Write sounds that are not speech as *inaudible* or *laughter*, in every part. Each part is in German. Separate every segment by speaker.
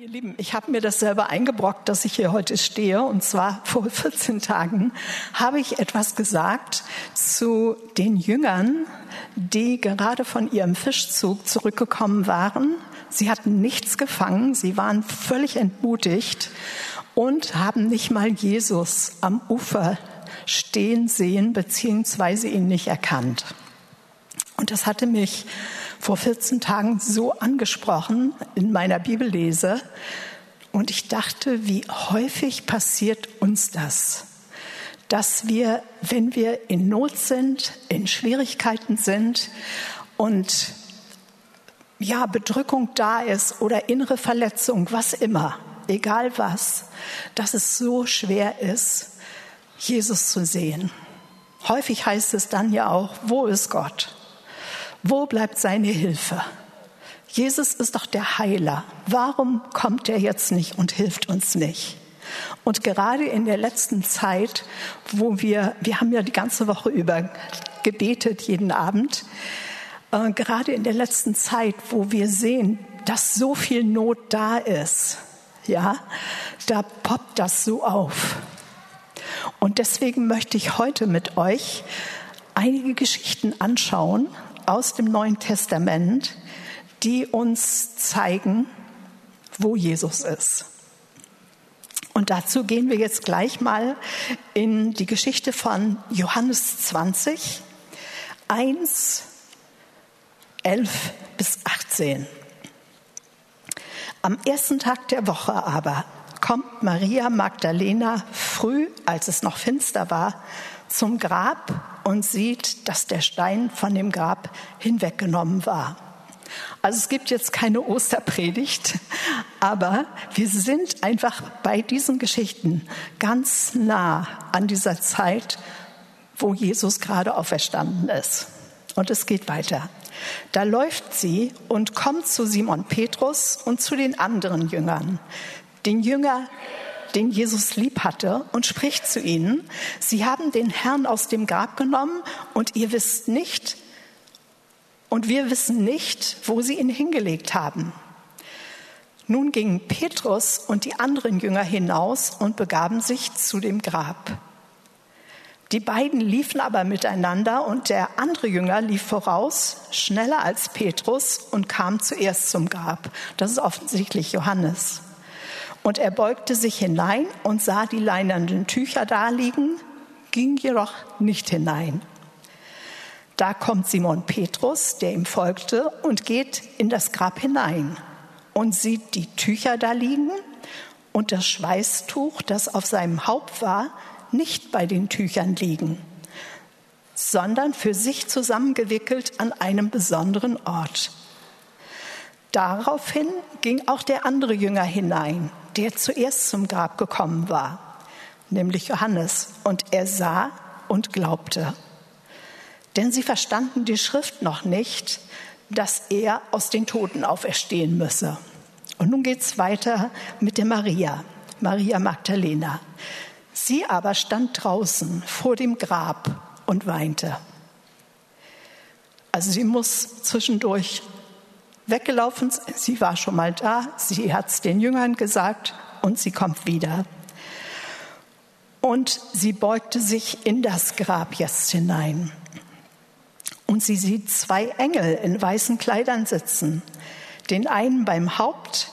Speaker 1: Ihr Lieben, ich habe mir das selber eingebrockt, dass ich hier heute stehe. Und zwar *laughs* vor 14 Tagen habe ich etwas gesagt zu den Jüngern, die gerade von ihrem Fischzug zurückgekommen waren. Sie hatten nichts gefangen, sie waren völlig entmutigt und haben nicht mal Jesus am Ufer stehen sehen, beziehungsweise ihn nicht erkannt. Und das hatte mich vor 14 Tagen so angesprochen in meiner Bibellese. Und ich dachte, wie häufig passiert uns das, dass wir, wenn wir in Not sind, in Schwierigkeiten sind und ja, Bedrückung da ist oder innere Verletzung, was immer, egal was, dass es so schwer ist, Jesus zu sehen. Häufig heißt es dann ja auch, wo ist Gott? Wo bleibt seine Hilfe? Jesus ist doch der Heiler. Warum kommt er jetzt nicht und hilft uns nicht? Und gerade in der letzten Zeit, wo wir, wir haben ja die ganze Woche über gebetet, jeden Abend, äh, gerade in der letzten Zeit, wo wir sehen, dass so viel Not da ist, ja, da poppt das so auf. Und deswegen möchte ich heute mit euch einige Geschichten anschauen aus dem Neuen Testament, die uns zeigen, wo Jesus ist. Und dazu gehen wir jetzt gleich mal in die Geschichte von Johannes 20, 1, 11 bis 18. Am ersten Tag der Woche aber kommt Maria Magdalena früh, als es noch finster war, zum Grab und sieht, dass der Stein von dem Grab hinweggenommen war. Also es gibt jetzt keine Osterpredigt, aber wir sind einfach bei diesen Geschichten ganz nah an dieser Zeit, wo Jesus gerade auferstanden ist. Und es geht weiter. Da läuft sie und kommt zu Simon Petrus und zu den anderen Jüngern. Den Jünger, den Jesus lieb hatte, und spricht zu ihnen, Sie haben den Herrn aus dem Grab genommen und ihr wisst nicht, und wir wissen nicht, wo sie ihn hingelegt haben. Nun gingen Petrus und die anderen Jünger hinaus und begaben sich zu dem Grab. Die beiden liefen aber miteinander und der andere Jünger lief voraus, schneller als Petrus und kam zuerst zum Grab. Das ist offensichtlich Johannes. Und er beugte sich hinein und sah die leinenden Tücher daliegen, ging jedoch nicht hinein. Da kommt Simon Petrus, der ihm folgte, und geht in das Grab hinein und sieht die Tücher da liegen und das Schweißtuch, das auf seinem Haupt war, nicht bei den Tüchern liegen, sondern für sich zusammengewickelt an einem besonderen Ort. Daraufhin ging auch der andere Jünger hinein, der zuerst zum Grab gekommen war, nämlich Johannes, und er sah und glaubte. Denn sie verstanden die Schrift noch nicht, dass er aus den Toten auferstehen müsse. Und nun geht es weiter mit der Maria, Maria Magdalena. Sie aber stand draußen vor dem Grab und weinte. Also sie muss zwischendurch weggelaufen. Sie war schon mal da, sie hat es den Jüngern gesagt und sie kommt wieder. Und sie beugte sich in das Grab jetzt hinein. Und sie sieht zwei Engel in weißen Kleidern sitzen, den einen beim Haupt,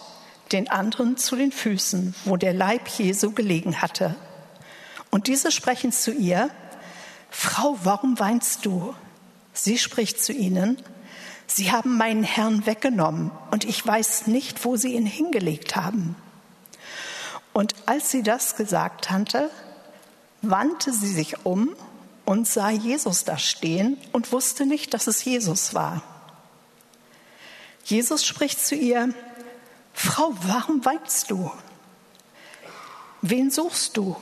Speaker 1: den anderen zu den Füßen, wo der Leib Jesu gelegen hatte. Und diese sprechen zu ihr, Frau, warum weinst du? Sie spricht zu ihnen, Sie haben meinen Herrn weggenommen und ich weiß nicht, wo Sie ihn hingelegt haben. Und als sie das gesagt hatte, wandte sie sich um und sah Jesus da stehen und wusste nicht, dass es Jesus war. Jesus spricht zu ihr, Frau, warum weinst du? Wen suchst du?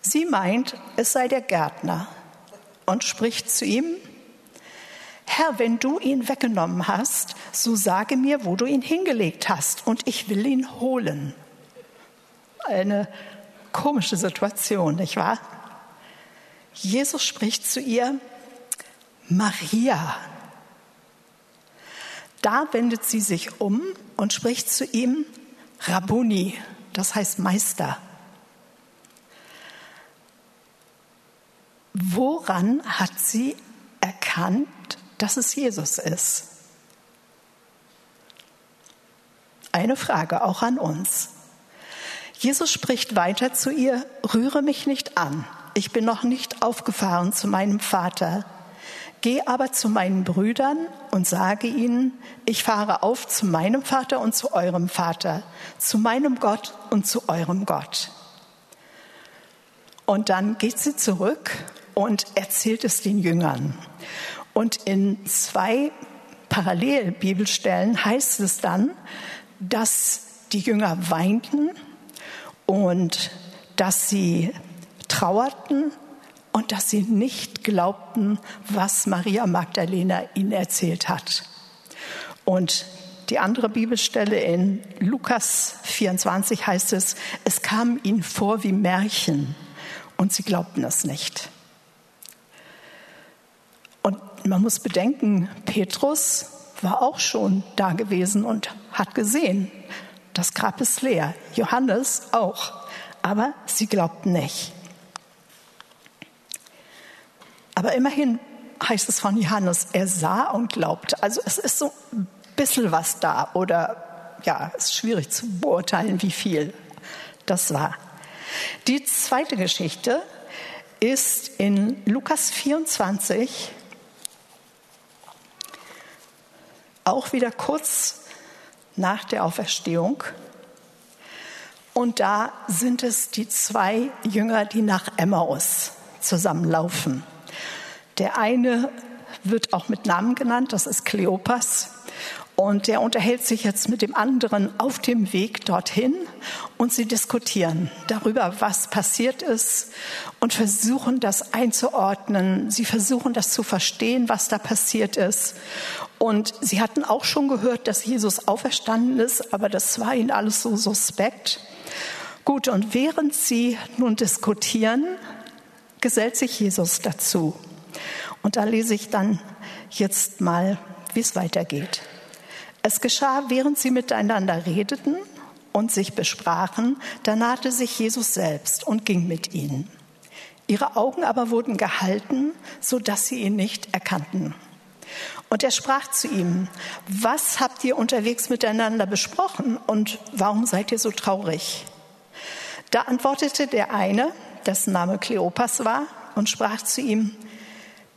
Speaker 1: Sie meint, es sei der Gärtner und spricht zu ihm, Herr, wenn du ihn weggenommen hast, so sage mir, wo du ihn hingelegt hast, und ich will ihn holen. Eine komische Situation, nicht wahr? Jesus spricht zu ihr, Maria. Da wendet sie sich um und spricht zu ihm, Rabuni, das heißt Meister. Woran hat sie erkannt, dass es Jesus ist? Eine Frage auch an uns. Jesus spricht weiter zu ihr, rühre mich nicht an, ich bin noch nicht aufgefahren zu meinem Vater. Geh aber zu meinen Brüdern und sage ihnen, ich fahre auf zu meinem Vater und zu eurem Vater, zu meinem Gott und zu eurem Gott. Und dann geht sie zurück und erzählt es den Jüngern. Und in zwei Parallelbibelstellen heißt es dann, dass die Jünger weinten und dass sie trauerten und dass sie nicht glaubten, was Maria Magdalena ihnen erzählt hat. Und die andere Bibelstelle in Lukas 24 heißt es, es kam ihnen vor wie Märchen und sie glaubten es nicht. Man muss bedenken, Petrus war auch schon da gewesen und hat gesehen, das Grab ist leer. Johannes auch. Aber sie glaubten nicht. Aber immerhin heißt es von Johannes, er sah und glaubte. Also es ist so ein bisschen was da oder ja, es ist schwierig zu beurteilen, wie viel das war. Die zweite Geschichte ist in Lukas 24, auch wieder kurz nach der Auferstehung. Und da sind es die zwei Jünger, die nach Emmaus zusammenlaufen. Der eine wird auch mit Namen genannt, das ist Kleopas. Und der unterhält sich jetzt mit dem anderen auf dem Weg dorthin und sie diskutieren darüber, was passiert ist und versuchen das einzuordnen. Sie versuchen das zu verstehen, was da passiert ist. Und sie hatten auch schon gehört, dass Jesus auferstanden ist, aber das war ihnen alles so suspekt. Gut, und während sie nun diskutieren, gesellt sich Jesus dazu. Und da lese ich dann jetzt mal, wie es weitergeht. Es geschah, während sie miteinander redeten und sich besprachen, da nahte sich Jesus selbst und ging mit ihnen. Ihre Augen aber wurden gehalten, so dass sie ihn nicht erkannten. Und er sprach zu ihm, was habt ihr unterwegs miteinander besprochen und warum seid ihr so traurig? Da antwortete der eine, dessen Name Kleopas war, und sprach zu ihm,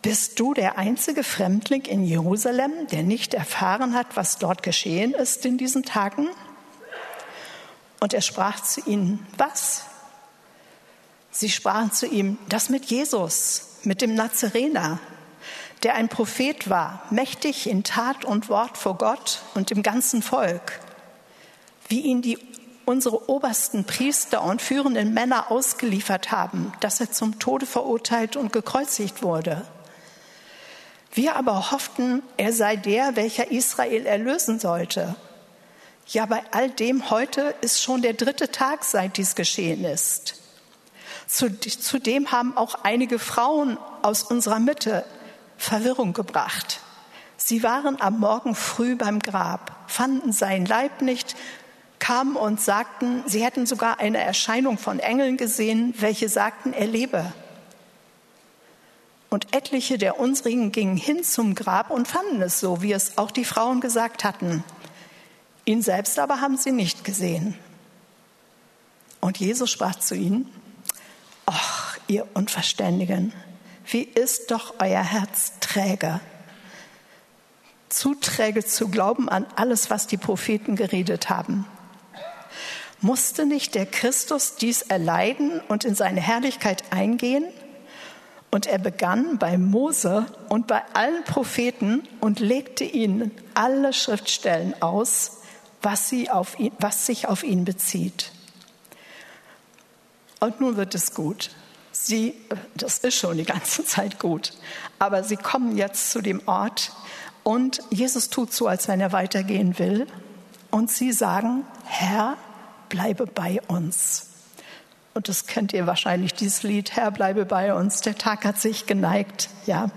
Speaker 1: bist du der einzige Fremdling in Jerusalem, der nicht erfahren hat, was dort geschehen ist in diesen Tagen? Und er sprach zu ihnen, was? Sie sprachen zu ihm, das mit Jesus, mit dem Nazarener, der ein Prophet war, mächtig in Tat und Wort vor Gott und dem ganzen Volk, wie ihn die unsere obersten Priester und führenden Männer ausgeliefert haben, dass er zum Tode verurteilt und gekreuzigt wurde. Wir aber hofften, er sei der, welcher Israel erlösen sollte. Ja, bei all dem heute ist schon der dritte Tag, seit dies geschehen ist. Zudem haben auch einige Frauen aus unserer Mitte Verwirrung gebracht. Sie waren am Morgen früh beim Grab, fanden seinen Leib nicht, kamen und sagten, sie hätten sogar eine Erscheinung von Engeln gesehen, welche sagten, er lebe. Und etliche der unsrigen gingen hin zum Grab und fanden es so, wie es auch die Frauen gesagt hatten. Ihn selbst aber haben sie nicht gesehen. Und Jesus sprach zu ihnen, ach, ihr Unverständigen, wie ist doch euer Herz träge, zu träge zu glauben an alles, was die Propheten geredet haben. Musste nicht der Christus dies erleiden und in seine Herrlichkeit eingehen? Und er begann bei Mose und bei allen Propheten und legte ihnen alle Schriftstellen aus, was, sie auf ihn, was sich auf ihn bezieht. Und nun wird es gut. Sie, das ist schon die ganze Zeit gut, aber sie kommen jetzt zu dem Ort und Jesus tut so, als wenn er weitergehen will. Und sie sagen, Herr, bleibe bei uns. Und das kennt ihr wahrscheinlich, dieses Lied, Herr, bleibe bei uns, der Tag hat sich geneigt, ja.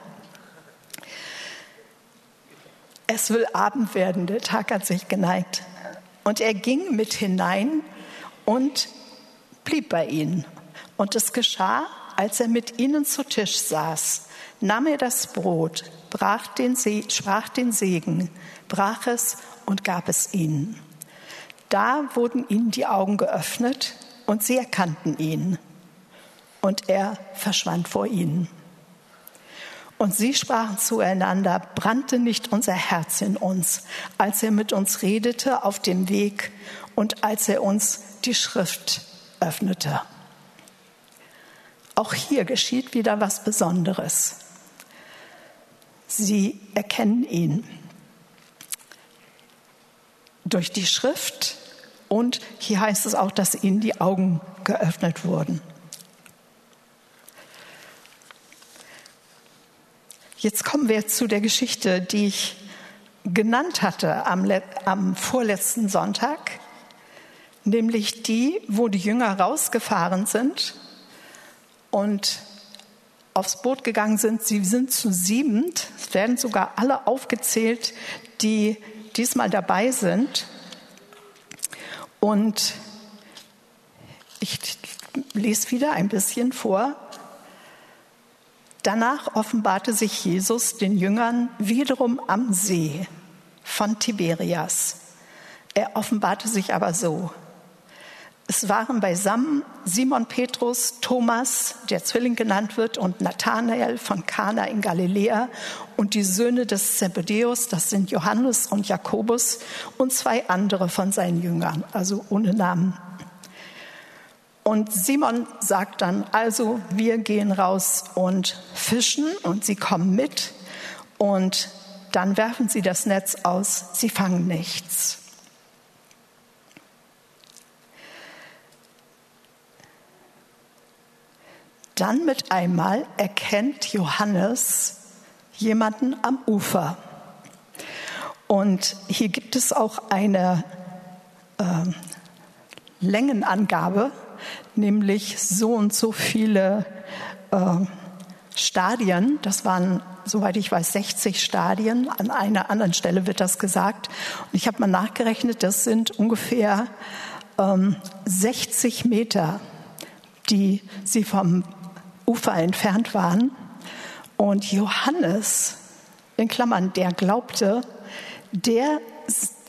Speaker 1: Es will Abend werden, der Tag hat sich geneigt. Und er ging mit hinein und blieb bei ihnen. Und es geschah, als er mit ihnen zu Tisch saß, nahm er das Brot, brach den sprach den Segen, brach es und gab es ihnen. Da wurden ihnen die Augen geöffnet und sie erkannten ihn. Und er verschwand vor ihnen. Und sie sprachen zueinander, brannte nicht unser Herz in uns, als er mit uns redete auf dem Weg und als er uns die Schrift öffnete. Auch hier geschieht wieder was Besonderes. Sie erkennen ihn durch die Schrift und hier heißt es auch, dass ihnen die Augen geöffnet wurden. Jetzt kommen wir zu der Geschichte, die ich genannt hatte am, am vorletzten Sonntag, nämlich die, wo die Jünger rausgefahren sind und aufs Boot gegangen sind. Sie sind zu siebend. Es werden sogar alle aufgezählt, die diesmal dabei sind. Und ich lese wieder ein bisschen vor. Danach offenbarte sich Jesus den Jüngern wiederum am See von Tiberias. Er offenbarte sich aber so. Es waren beisammen Simon Petrus, Thomas, der Zwilling genannt wird, und Nathanael von Kana in Galiläa und die Söhne des Zebedeus, das sind Johannes und Jakobus und zwei andere von seinen Jüngern, also ohne Namen. Und Simon sagt dann, also wir gehen raus und fischen und sie kommen mit und dann werfen sie das Netz aus, sie fangen nichts. Dann mit einmal erkennt Johannes jemanden am Ufer. Und hier gibt es auch eine äh, Längenangabe, nämlich so und so viele äh, Stadien. Das waren, soweit ich weiß, 60 Stadien. An einer anderen Stelle wird das gesagt. Und ich habe mal nachgerechnet, das sind ungefähr ähm, 60 Meter, die sie vom Ufer entfernt waren. Und Johannes, in Klammern, der glaubte, der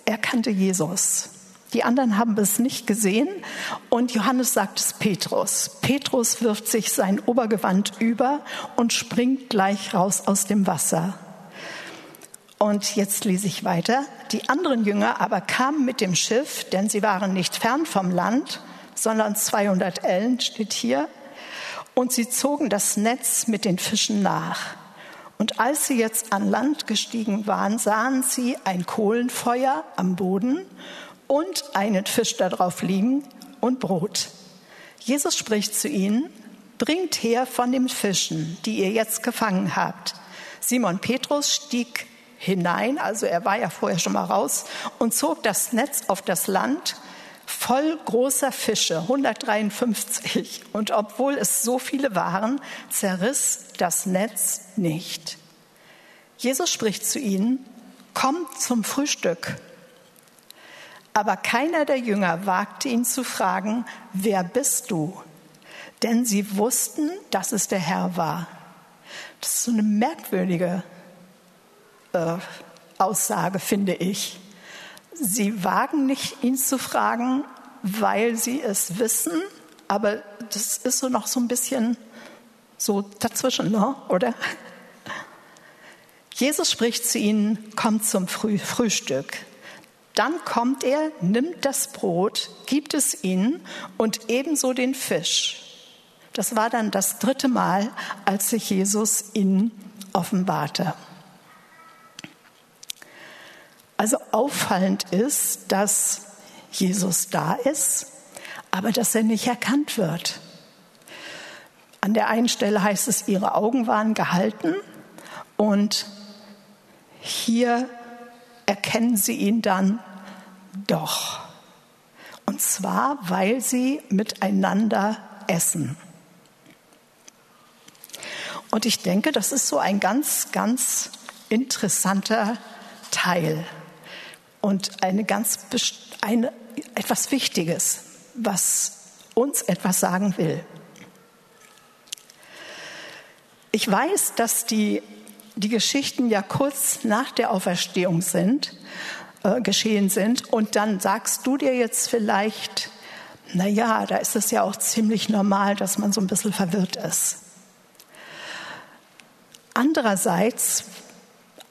Speaker 1: erkannte Jesus. Die anderen haben es nicht gesehen und Johannes sagt es Petrus. Petrus wirft sich sein Obergewand über und springt gleich raus aus dem Wasser. Und jetzt lese ich weiter. Die anderen Jünger aber kamen mit dem Schiff, denn sie waren nicht fern vom Land, sondern 200 Ellen steht hier, und sie zogen das Netz mit den Fischen nach. Und als sie jetzt an Land gestiegen waren, sahen sie ein Kohlenfeuer am Boden und einen Fisch darauf liegen und Brot. Jesus spricht zu ihnen, bringt her von den Fischen, die ihr jetzt gefangen habt. Simon Petrus stieg hinein, also er war ja vorher schon mal raus, und zog das Netz auf das Land voll großer Fische, 153. Und obwohl es so viele waren, zerriss das Netz nicht. Jesus spricht zu ihnen, kommt zum Frühstück. Aber keiner der Jünger wagte ihn zu fragen, wer bist du? Denn sie wussten, dass es der Herr war. Das ist so eine merkwürdige äh, Aussage, finde ich. Sie wagen nicht, ihn zu fragen, weil sie es wissen, aber das ist so noch so ein bisschen so dazwischen, ne? oder? Jesus spricht zu ihnen, kommt zum Früh Frühstück. Dann kommt er, nimmt das Brot, gibt es ihnen und ebenso den Fisch. Das war dann das dritte Mal, als sich Jesus ihnen offenbarte. Also auffallend ist, dass Jesus da ist, aber dass er nicht erkannt wird. An der einen Stelle heißt es, ihre Augen waren gehalten und hier erkennen sie ihn dann doch. Und zwar, weil sie miteinander essen. Und ich denke, das ist so ein ganz, ganz interessanter Teil und eine ganz ein, etwas Wichtiges, was uns etwas sagen will. Ich weiß, dass die, die Geschichten ja kurz nach der Auferstehung sind, äh, geschehen sind. Und dann sagst du dir jetzt vielleicht, na ja, da ist es ja auch ziemlich normal, dass man so ein bisschen verwirrt ist. Andererseits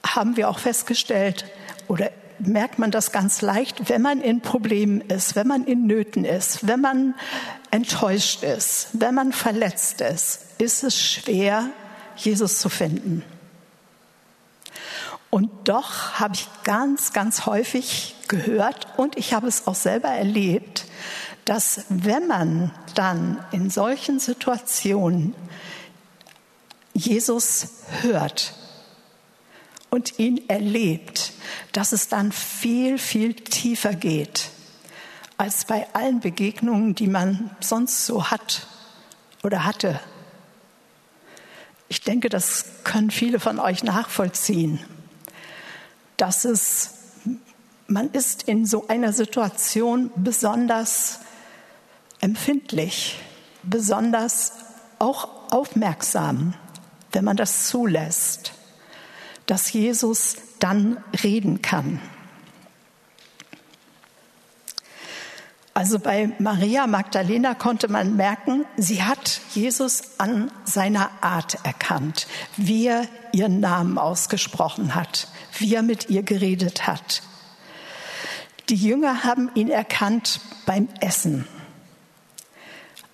Speaker 1: haben wir auch festgestellt, oder merkt man das ganz leicht, wenn man in Problemen ist, wenn man in Nöten ist, wenn man enttäuscht ist, wenn man verletzt ist, ist es schwer, Jesus zu finden. Und doch habe ich ganz, ganz häufig gehört und ich habe es auch selber erlebt, dass wenn man dann in solchen Situationen Jesus hört und ihn erlebt, dass es dann viel, viel tiefer geht als bei allen Begegnungen, die man sonst so hat oder hatte. Ich denke, das können viele von euch nachvollziehen, dass es, man ist in so einer Situation besonders empfindlich, besonders auch aufmerksam, wenn man das zulässt, dass Jesus dann reden kann. Also bei Maria Magdalena konnte man merken, sie hat Jesus an seiner Art erkannt, wie er ihren Namen ausgesprochen hat, wie er mit ihr geredet hat. Die Jünger haben ihn erkannt beim Essen,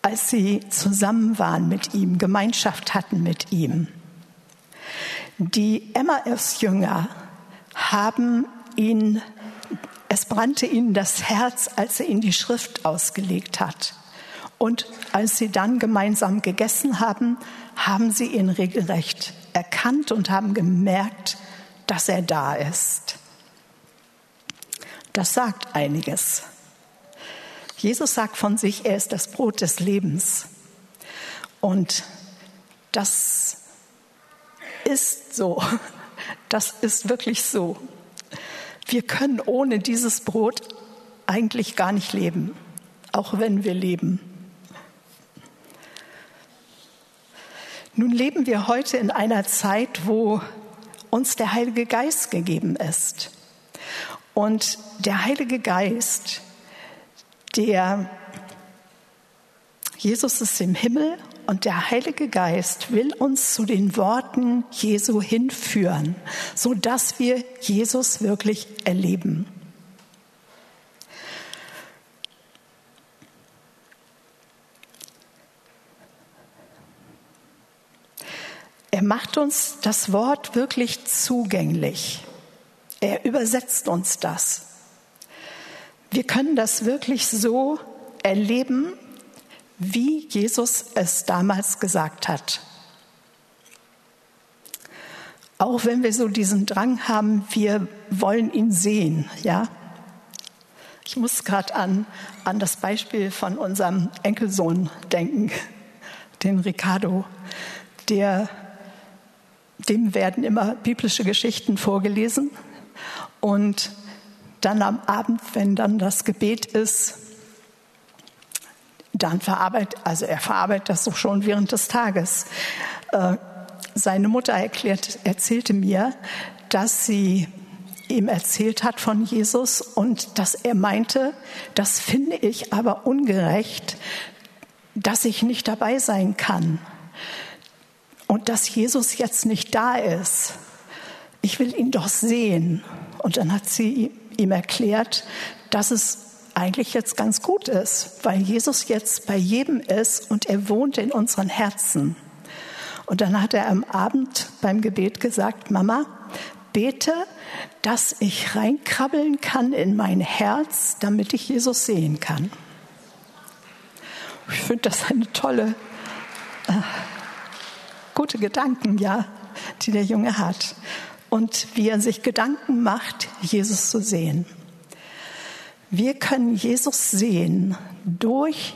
Speaker 1: als sie zusammen waren mit ihm, Gemeinschaft hatten mit ihm. Die Emmaus-Jünger haben ihn es brannte ihnen das Herz, als er ihnen die Schrift ausgelegt hat. Und als sie dann gemeinsam gegessen haben, haben sie ihn regelrecht erkannt und haben gemerkt, dass er da ist. Das sagt einiges. Jesus sagt von sich, er ist das Brot des Lebens. Und das ist so. Das ist wirklich so. Wir können ohne dieses Brot eigentlich gar nicht leben, auch wenn wir leben. Nun leben wir heute in einer Zeit, wo uns der Heilige Geist gegeben ist. Und der Heilige Geist, der Jesus ist im Himmel und der Heilige Geist will uns zu den Worten Jesu hinführen, so dass wir Jesus wirklich erleben. Er macht uns das Wort wirklich zugänglich. Er übersetzt uns das. Wir können das wirklich so erleben, wie Jesus es damals gesagt hat. Auch wenn wir so diesen Drang haben, wir wollen ihn sehen, ja. Ich muss gerade an, an das Beispiel von unserem Enkelsohn denken, den Ricardo, der, dem werden immer biblische Geschichten vorgelesen und dann am Abend, wenn dann das Gebet ist, dann verarbeitet, also er verarbeitet das so schon während des Tages. Äh, seine Mutter erklärt, erzählte mir, dass sie ihm erzählt hat von Jesus und dass er meinte, das finde ich aber ungerecht, dass ich nicht dabei sein kann und dass Jesus jetzt nicht da ist. Ich will ihn doch sehen. Und dann hat sie ihm erklärt, dass es eigentlich jetzt ganz gut ist, weil Jesus jetzt bei jedem ist und er wohnt in unseren Herzen. Und dann hat er am Abend beim Gebet gesagt, Mama, bete, dass ich reinkrabbeln kann in mein Herz, damit ich Jesus sehen kann. Ich finde das eine tolle, äh, gute Gedanken, ja, die der Junge hat. Und wie er sich Gedanken macht, Jesus zu sehen. Wir können Jesus sehen durch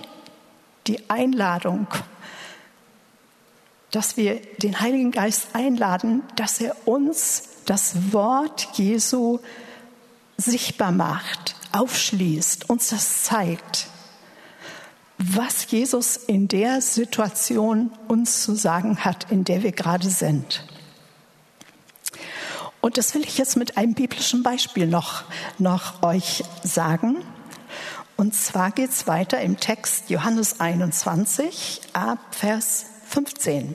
Speaker 1: die Einladung, dass wir den Heiligen Geist einladen, dass er uns das Wort Jesu sichtbar macht, aufschließt, uns das zeigt, was Jesus in der Situation uns zu sagen hat, in der wir gerade sind. Und das will ich jetzt mit einem biblischen Beispiel noch, noch euch sagen. Und zwar geht es weiter im Text Johannes 21 ab Vers 15.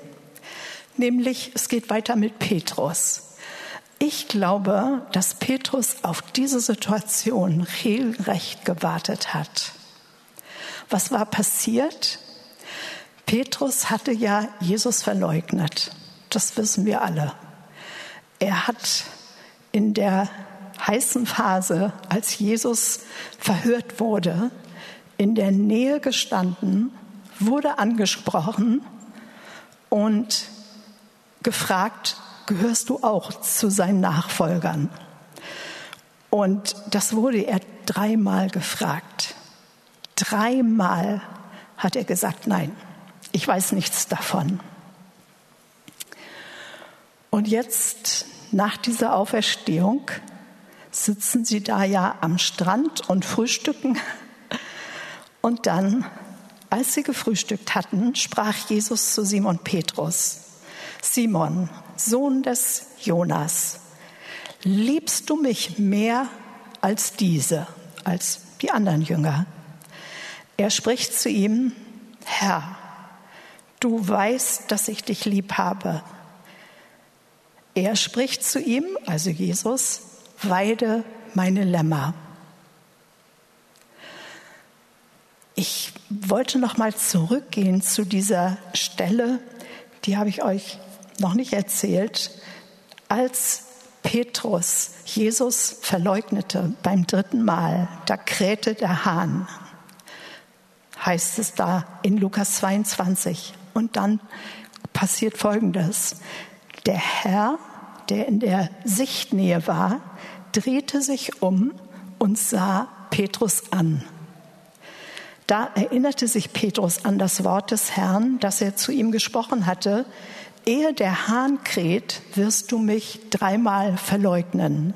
Speaker 1: Nämlich, es geht weiter mit Petrus. Ich glaube, dass Petrus auf diese Situation regelrecht gewartet hat. Was war passiert? Petrus hatte ja Jesus verleugnet. Das wissen wir alle. Er hat in der heißen Phase, als Jesus verhört wurde, in der Nähe gestanden, wurde angesprochen und gefragt, gehörst du auch zu seinen Nachfolgern? Und das wurde er dreimal gefragt. Dreimal hat er gesagt, nein, ich weiß nichts davon. Und jetzt, nach dieser Auferstehung, sitzen sie da ja am Strand und frühstücken. Und dann, als sie gefrühstückt hatten, sprach Jesus zu Simon Petrus, Simon, Sohn des Jonas, liebst du mich mehr als diese, als die anderen Jünger? Er spricht zu ihm, Herr, du weißt, dass ich dich lieb habe. Er spricht zu ihm, also Jesus, weide meine Lämmer. Ich wollte noch mal zurückgehen zu dieser Stelle, die habe ich euch noch nicht erzählt, als Petrus Jesus verleugnete beim dritten Mal, da krähte der Hahn heißt es da in Lukas 22. Und dann passiert Folgendes. Der Herr, der in der Sichtnähe war, drehte sich um und sah Petrus an. Da erinnerte sich Petrus an das Wort des Herrn, das er zu ihm gesprochen hatte. Ehe der Hahn kräht, wirst du mich dreimal verleugnen.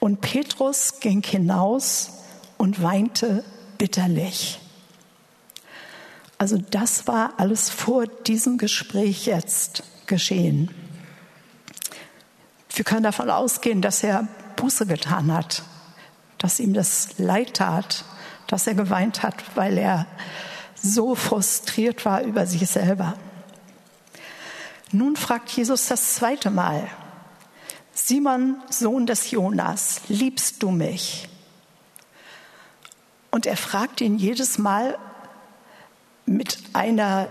Speaker 1: Und Petrus ging hinaus und weinte bitterlich. Also das war alles vor diesem Gespräch jetzt geschehen. Wir können davon ausgehen, dass er Buße getan hat, dass ihm das leid tat, dass er geweint hat, weil er so frustriert war über sich selber. Nun fragt Jesus das zweite Mal, Simon, Sohn des Jonas, liebst du mich? Und er fragt ihn jedes Mal mit einer,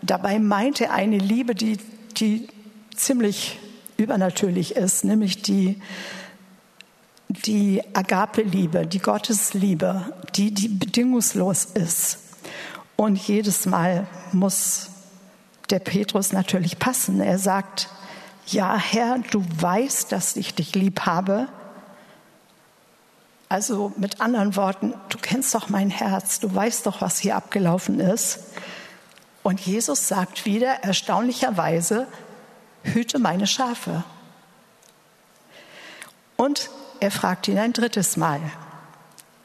Speaker 1: dabei meint er eine Liebe, die, die ziemlich übernatürlich ist, nämlich die, die Agape-Liebe, die Gottesliebe, die, die bedingungslos ist. Und jedes Mal muss der Petrus natürlich passen. Er sagt, ja Herr, du weißt, dass ich dich lieb habe. Also mit anderen Worten, du kennst doch mein Herz, du weißt doch, was hier abgelaufen ist. Und Jesus sagt wieder erstaunlicherweise, hüte meine Schafe. Und er fragt ihn ein drittes Mal,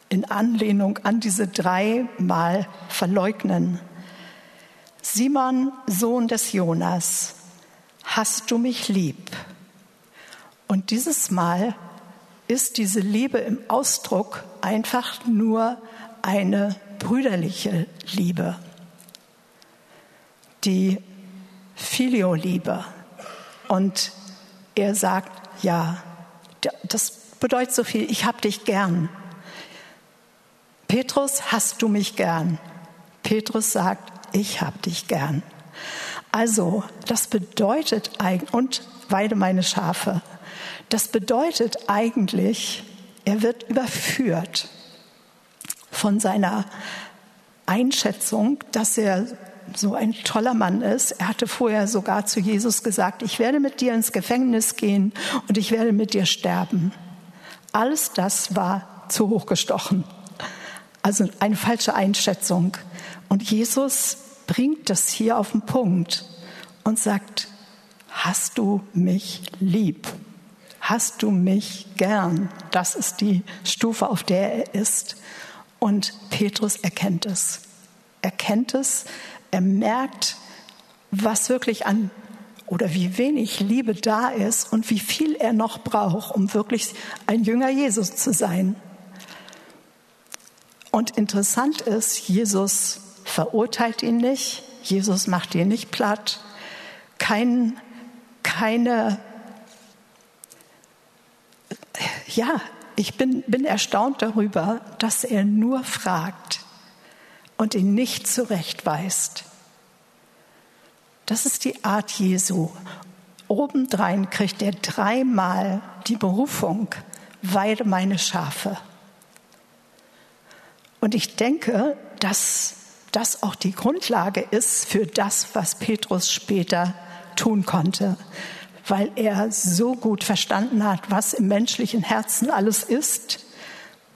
Speaker 1: in Anlehnung an diese dreimal Verleugnen. Simon, Sohn des Jonas, hast du mich lieb? Und dieses Mal ist diese Liebe im Ausdruck einfach nur eine brüderliche Liebe, die Filio-Liebe. Und er sagt, ja, das bedeutet so viel, ich habe dich gern. Petrus, hast du mich gern? Petrus sagt, ich habe dich gern. Also, das bedeutet eigentlich, und weide meine Schafe. Das bedeutet eigentlich, er wird überführt von seiner Einschätzung, dass er so ein toller Mann ist. Er hatte vorher sogar zu Jesus gesagt, ich werde mit dir ins Gefängnis gehen und ich werde mit dir sterben. Alles das war zu hoch gestochen. Also eine falsche Einschätzung. Und Jesus bringt das hier auf den Punkt und sagt, hast du mich lieb? hast du mich gern? Das ist die Stufe, auf der er ist. Und Petrus erkennt es. Er kennt es, er merkt, was wirklich an oder wie wenig Liebe da ist und wie viel er noch braucht, um wirklich ein Jünger Jesus zu sein. Und interessant ist, Jesus verurteilt ihn nicht, Jesus macht ihn nicht platt, kein, keine, ja, ich bin, bin erstaunt darüber, dass er nur fragt und ihn nicht zurechtweist. Das ist die Art Jesu. Obendrein kriegt er dreimal die Berufung, weide meine Schafe. Und ich denke, dass das auch die Grundlage ist für das, was Petrus später tun konnte, weil er so gut verstanden hat, was im menschlichen Herzen alles ist,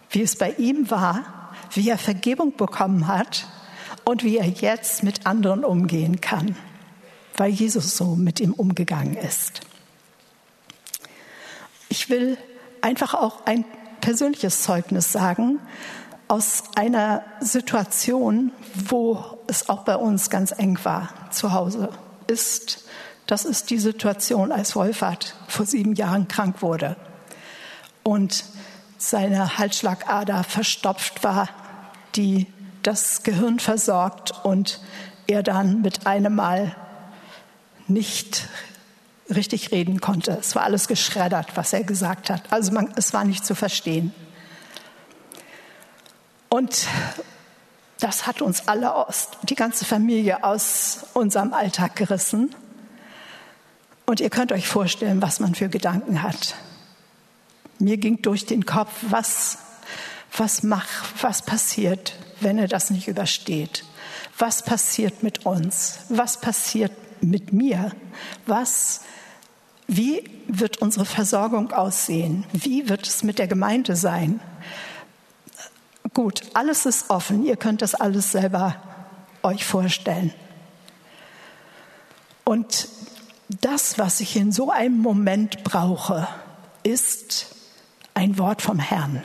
Speaker 1: wie es bei ihm war, wie er Vergebung bekommen hat und wie er jetzt mit anderen umgehen kann weil Jesus so mit ihm umgegangen ist. Ich will einfach auch ein persönliches Zeugnis sagen aus einer Situation, wo es auch bei uns ganz eng war zu Hause ist. Das ist die Situation, als Wolfhard vor sieben Jahren krank wurde und seine Halsschlagader verstopft war, die das Gehirn versorgt und er dann mit einem Mal nicht richtig reden konnte. Es war alles geschreddert, was er gesagt hat. Also man, es war nicht zu verstehen. Und das hat uns alle aus, die ganze Familie aus unserem Alltag gerissen. Und ihr könnt euch vorstellen, was man für Gedanken hat. Mir ging durch den Kopf, was, was macht, was passiert, wenn er das nicht übersteht? Was passiert mit uns? Was passiert mit mir? Was, wie wird unsere Versorgung aussehen? Wie wird es mit der Gemeinde sein? Gut, alles ist offen. Ihr könnt das alles selber euch vorstellen. Und das, was ich in so einem Moment brauche, ist ein Wort vom Herrn.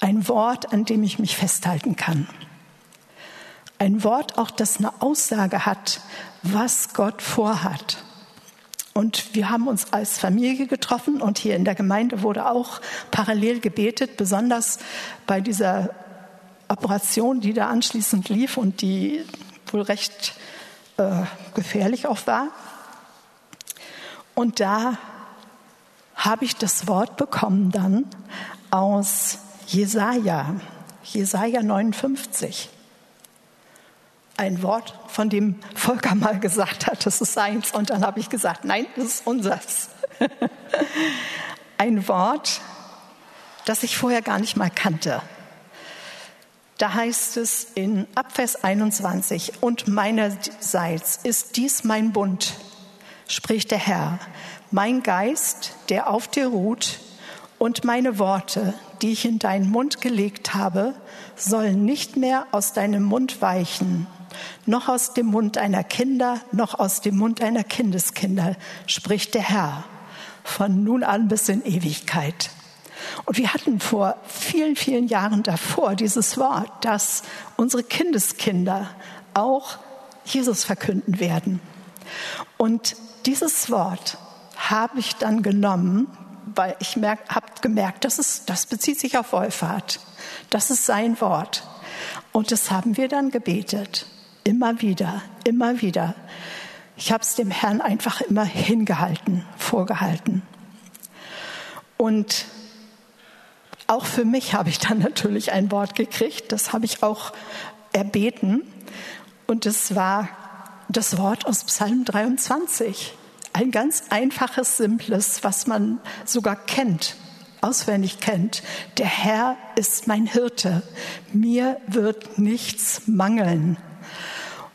Speaker 1: Ein Wort, an dem ich mich festhalten kann. Ein Wort auch, das eine Aussage hat, was Gott vorhat. Und wir haben uns als Familie getroffen und hier in der Gemeinde wurde auch parallel gebetet, besonders bei dieser Operation, die da anschließend lief und die wohl recht äh, gefährlich auch war. Und da habe ich das Wort bekommen dann aus Jesaja, Jesaja 59 ein Wort, von dem Volker mal gesagt hat, das ist seins. Und dann habe ich gesagt, nein, das ist unseres. ein Wort, das ich vorher gar nicht mal kannte. Da heißt es in Abvers 21, und meinerseits ist dies mein Bund, spricht der Herr, mein Geist, der auf dir ruht, und meine Worte, die ich in deinen Mund gelegt habe, sollen nicht mehr aus deinem Mund weichen, noch aus dem Mund einer Kinder, noch aus dem Mund einer Kindeskinder, spricht der Herr, von nun an bis in Ewigkeit. Und wir hatten vor vielen, vielen Jahren davor dieses Wort, dass unsere Kindeskinder auch Jesus verkünden werden. Und dieses Wort habe ich dann genommen, weil ich habe gemerkt, das, ist, das bezieht sich auf Wohlfahrt. Das ist sein Wort. Und das haben wir dann gebetet. Immer wieder, immer wieder. Ich habe es dem Herrn einfach immer hingehalten, vorgehalten. Und auch für mich habe ich dann *laughs* natürlich ein Wort gekriegt. Das habe ich auch erbeten. Und es war das Wort aus Psalm 23. Ein ganz einfaches, simples, was man sogar kennt, auswendig kennt. Der Herr ist mein Hirte. Mir wird nichts mangeln.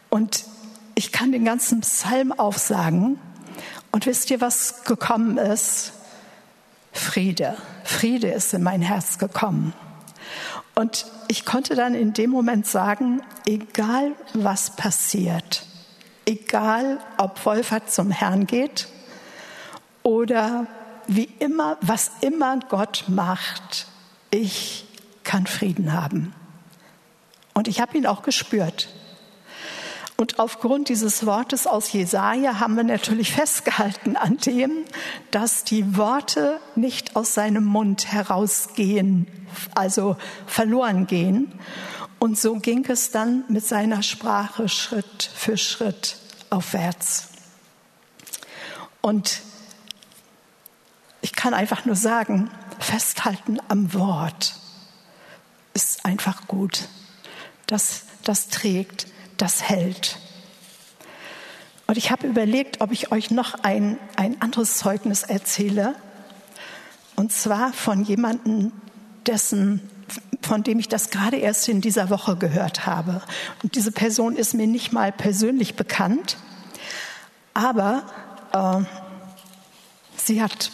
Speaker 1: Und ich kann den ganzen Psalm aufsagen. Und wisst ihr, was gekommen ist? Friede. Friede ist in mein Herz gekommen. Und ich konnte dann in dem Moment sagen, egal was passiert, egal ob Wolfert zum Herrn geht oder wie immer, was immer Gott macht, ich kann Frieden haben. Und ich habe ihn auch gespürt. Und aufgrund dieses Wortes aus Jesaja haben wir natürlich *laughs* festgehalten an dem, dass die Worte nicht aus seinem Mund herausgehen, also verloren gehen. Und so ging es dann mit seiner Sprache Schritt für Schritt aufwärts. Und ich kann einfach nur sagen, festhalten am Wort ist einfach gut. Das, das trägt das hält. Und ich habe überlegt, ob ich euch noch ein, ein anderes Zeugnis erzähle. Und zwar von jemandem, dessen, von dem ich das gerade erst in dieser Woche gehört habe. Und diese Person ist mir nicht mal persönlich bekannt, aber äh, sie hat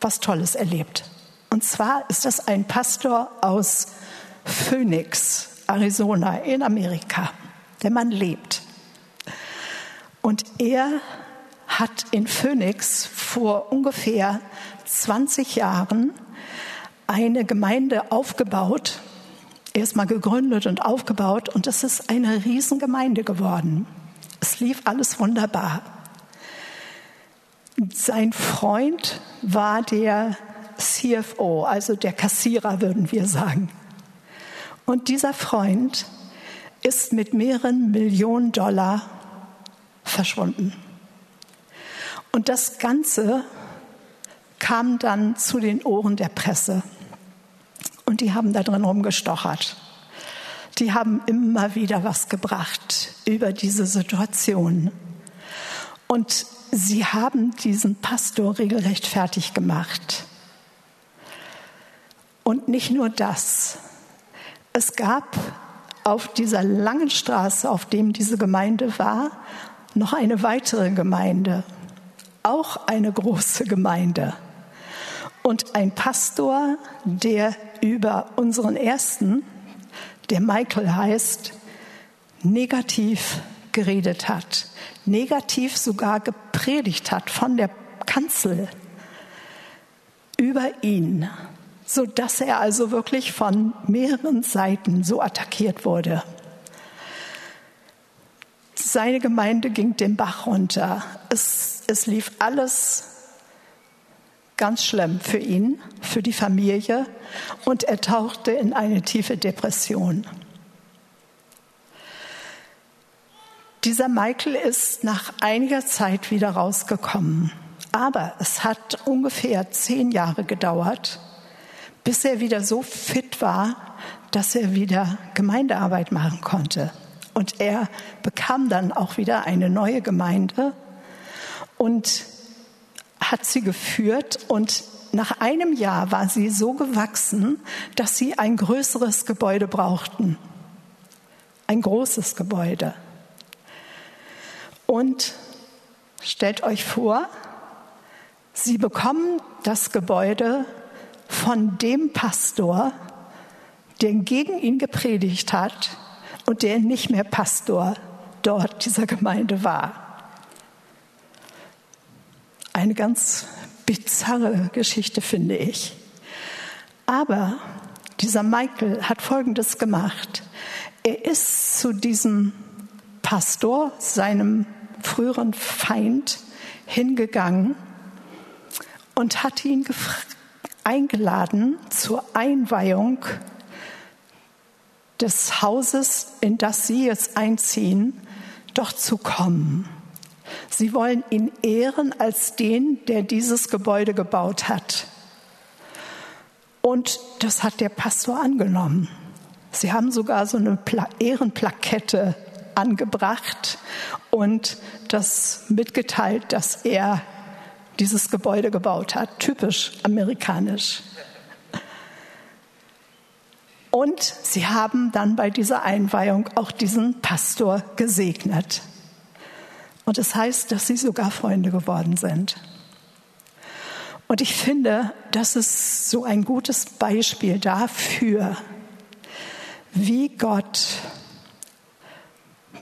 Speaker 1: was Tolles erlebt. Und zwar ist das ein Pastor aus Phoenix, Arizona in Amerika. Der Mann lebt. Und er hat in Phoenix vor ungefähr 20 Jahren eine Gemeinde aufgebaut, erstmal gegründet und aufgebaut und es ist eine Riesengemeinde geworden. Es lief alles wunderbar. Sein Freund war der CFO, also der Kassierer, würden wir sagen. Und dieser Freund ist mit mehreren Millionen Dollar verschwunden. Und das Ganze kam dann zu den Ohren der Presse. Und die haben da drin rumgestochert. Die haben immer wieder was gebracht über diese Situation. Und sie haben diesen Pastor regelrecht fertig gemacht. Und nicht nur das. Es gab auf dieser langen Straße, auf dem diese Gemeinde war, noch eine weitere Gemeinde, auch eine große Gemeinde. Und ein Pastor, der über unseren ersten, der Michael heißt, negativ geredet hat, negativ sogar gepredigt hat von der Kanzel über ihn so dass er also wirklich von mehreren Seiten so attackiert wurde. Seine Gemeinde ging den Bach runter. Es, es lief alles ganz schlimm für ihn, für die Familie und er tauchte in eine tiefe Depression. Dieser Michael ist nach einiger Zeit wieder rausgekommen. Aber es hat ungefähr zehn Jahre gedauert, bis er wieder so fit war, dass er wieder Gemeindearbeit machen konnte. Und er bekam dann auch wieder eine neue Gemeinde und hat sie geführt und nach einem Jahr war sie so gewachsen, dass sie ein größeres Gebäude brauchten. Ein großes Gebäude. Und stellt euch vor, sie bekommen das Gebäude von dem Pastor, der gegen ihn gepredigt hat und der nicht mehr Pastor dort dieser Gemeinde war. Eine ganz bizarre Geschichte, finde ich. Aber dieser Michael hat Folgendes gemacht. Er ist zu diesem Pastor, seinem früheren Feind, hingegangen und hat ihn eingeladen zur Einweihung des Hauses, in das Sie jetzt einziehen, doch zu kommen. Sie wollen ihn ehren als den, der dieses Gebäude gebaut hat. Und das hat der Pastor angenommen. Sie haben sogar so eine Ehrenplakette angebracht und das mitgeteilt, dass er dieses Gebäude gebaut hat. Typisch amerikanisch. Und sie haben dann bei dieser Einweihung auch diesen Pastor gesegnet. Und es das heißt, dass sie sogar Freunde geworden sind. Und ich finde, das ist so ein gutes Beispiel dafür, wie Gott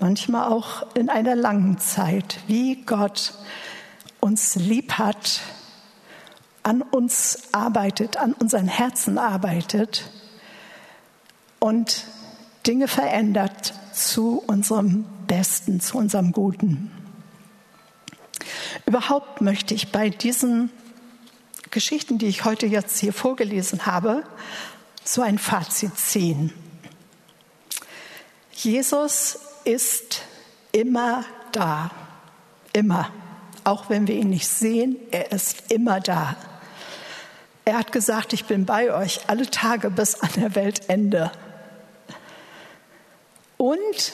Speaker 1: manchmal auch in einer langen Zeit, wie Gott uns lieb hat an uns arbeitet, an unseren Herzen arbeitet und Dinge verändert zu unserem Besten, zu unserem Guten. Überhaupt möchte ich bei diesen Geschichten, die ich heute jetzt hier vorgelesen habe, so ein Fazit ziehen. Jesus ist immer da, immer, auch wenn wir ihn nicht sehen, er ist immer da. Er hat gesagt, ich bin bei euch alle Tage bis an der Weltende. Und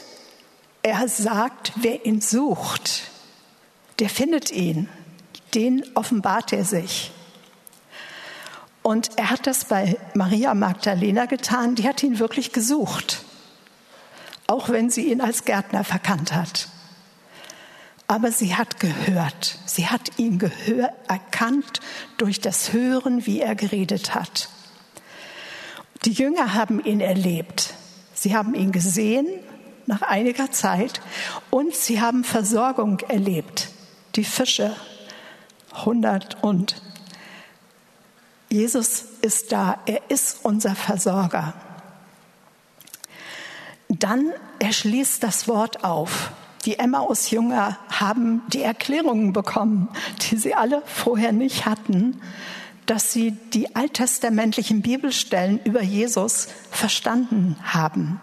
Speaker 1: er sagt, wer ihn sucht, der findet ihn, den offenbart er sich. Und er hat das bei Maria Magdalena getan, die hat ihn wirklich gesucht, auch wenn sie ihn als Gärtner verkannt hat. Aber sie hat gehört, sie hat ihn gehör, erkannt durch das Hören, wie er geredet hat. Die Jünger haben ihn erlebt, sie haben ihn gesehen nach einiger Zeit und sie haben Versorgung erlebt. Die Fische, 100 und Jesus ist da, er ist unser Versorger. Dann erschließt das Wort auf. Die Emmaus-Jünger haben die Erklärungen bekommen, die sie alle vorher nicht hatten, dass sie die alttestamentlichen Bibelstellen über Jesus verstanden haben.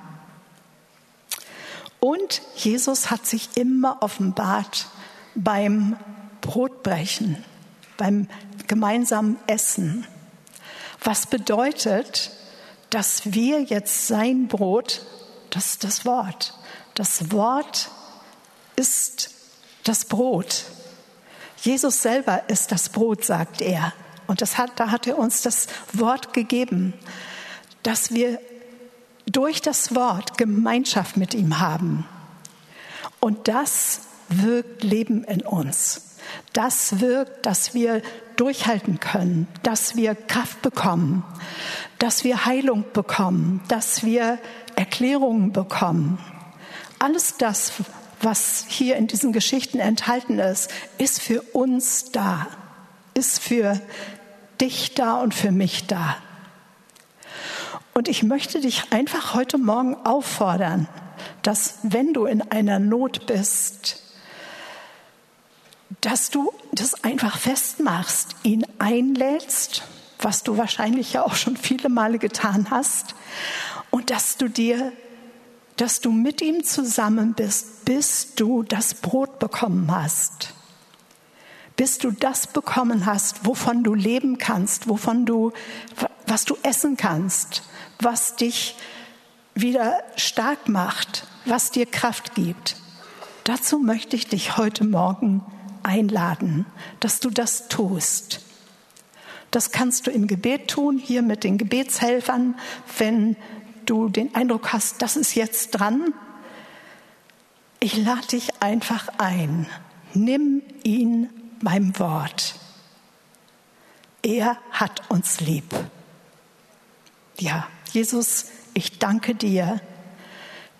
Speaker 1: Und Jesus hat sich immer offenbart beim Brotbrechen, beim gemeinsamen Essen. Was bedeutet, dass wir jetzt sein Brot, das ist das Wort, das Wort ist das Brot. Jesus selber ist das Brot, sagt er. Und das hat, da hat er uns das Wort gegeben, dass wir durch das Wort Gemeinschaft mit ihm haben. Und das wirkt Leben in uns. Das wirkt, dass wir durchhalten können, dass wir Kraft bekommen, dass wir Heilung bekommen, dass wir Erklärungen bekommen. Alles das, was hier in diesen Geschichten enthalten ist, ist für uns da, ist für dich da und für mich da. Und ich möchte dich einfach heute Morgen auffordern, dass wenn du in einer Not bist, dass du das einfach festmachst, ihn einlädst, was du wahrscheinlich ja auch schon viele Male getan hast, und dass du dir, dass du mit ihm zusammen bist, bis du das Brot bekommen hast, bis du das bekommen hast, wovon du leben kannst, wovon du, was du essen kannst, was dich wieder stark macht, was dir Kraft gibt. Dazu möchte ich dich heute Morgen einladen, dass du das tust. Das kannst du im Gebet tun, hier mit den Gebetshelfern, wenn du den Eindruck hast, das ist jetzt dran. Ich lade dich einfach ein. Nimm ihn beim Wort. Er hat uns lieb. Ja, Jesus, ich danke dir,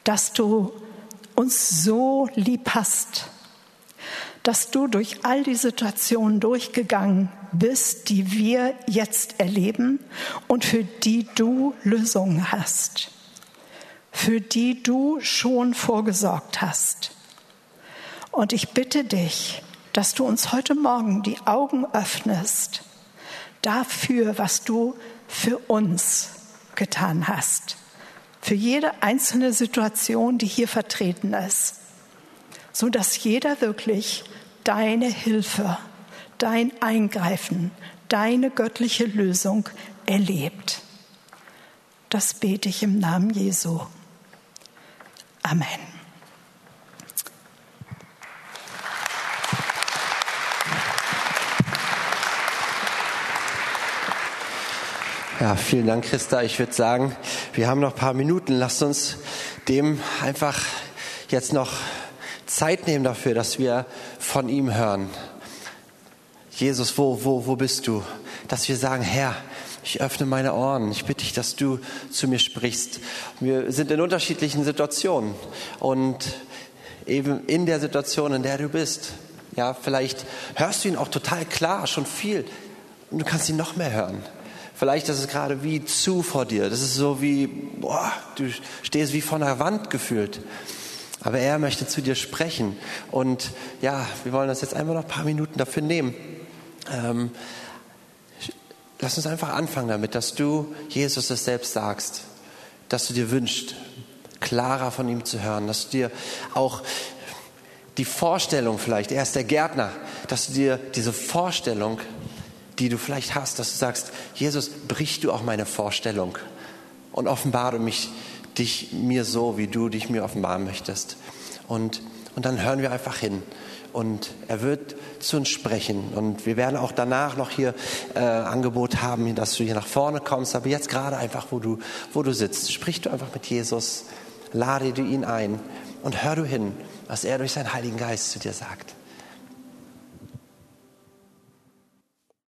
Speaker 1: dass du uns so lieb hast dass du durch all die Situationen durchgegangen bist, die wir jetzt erleben und für die du Lösungen hast, für die du schon vorgesorgt hast. Und ich bitte dich, dass du uns heute Morgen die Augen öffnest dafür, was du für uns getan hast, für jede einzelne Situation, die hier vertreten ist, so dass jeder wirklich deine Hilfe, dein Eingreifen, deine göttliche Lösung erlebt. Das bete ich im Namen Jesu. Amen.
Speaker 2: Ja, vielen Dank, Christa. Ich würde sagen, wir haben noch ein paar Minuten. Lasst uns dem einfach jetzt noch Zeit nehmen dafür, dass wir von ihm hören. Jesus, wo, wo, wo bist du? Dass wir sagen, Herr, ich öffne meine Ohren. Ich bitte dich, dass du zu mir sprichst. Wir sind in unterschiedlichen Situationen und eben in der Situation, in der du bist. Ja, vielleicht hörst du ihn auch total klar, schon viel und du kannst ihn noch mehr hören. Vielleicht ist es gerade wie zu vor dir. Das ist so wie, boah, du stehst wie vor einer Wand gefühlt. Aber er möchte zu dir sprechen. Und ja, wir wollen uns jetzt einfach noch ein paar Minuten dafür nehmen. Ähm, lass uns einfach anfangen damit, dass du Jesus es selbst sagst, dass du dir wünschst, klarer von ihm zu hören, dass du dir auch die Vorstellung vielleicht, er ist der Gärtner, dass du dir diese Vorstellung die du vielleicht hast, dass du sagst, Jesus, brich du auch meine Vorstellung und offenbare mich, dich mir so, wie du dich mir offenbaren möchtest. Und, und dann hören wir einfach hin. Und er wird zu uns sprechen. Und wir werden auch danach noch hier äh, Angebot haben, dass du hier nach vorne kommst. Aber jetzt gerade einfach, wo du, wo du sitzt, sprich du einfach mit Jesus, lade du ihn ein und hör du hin, was er durch seinen Heiligen Geist zu dir sagt.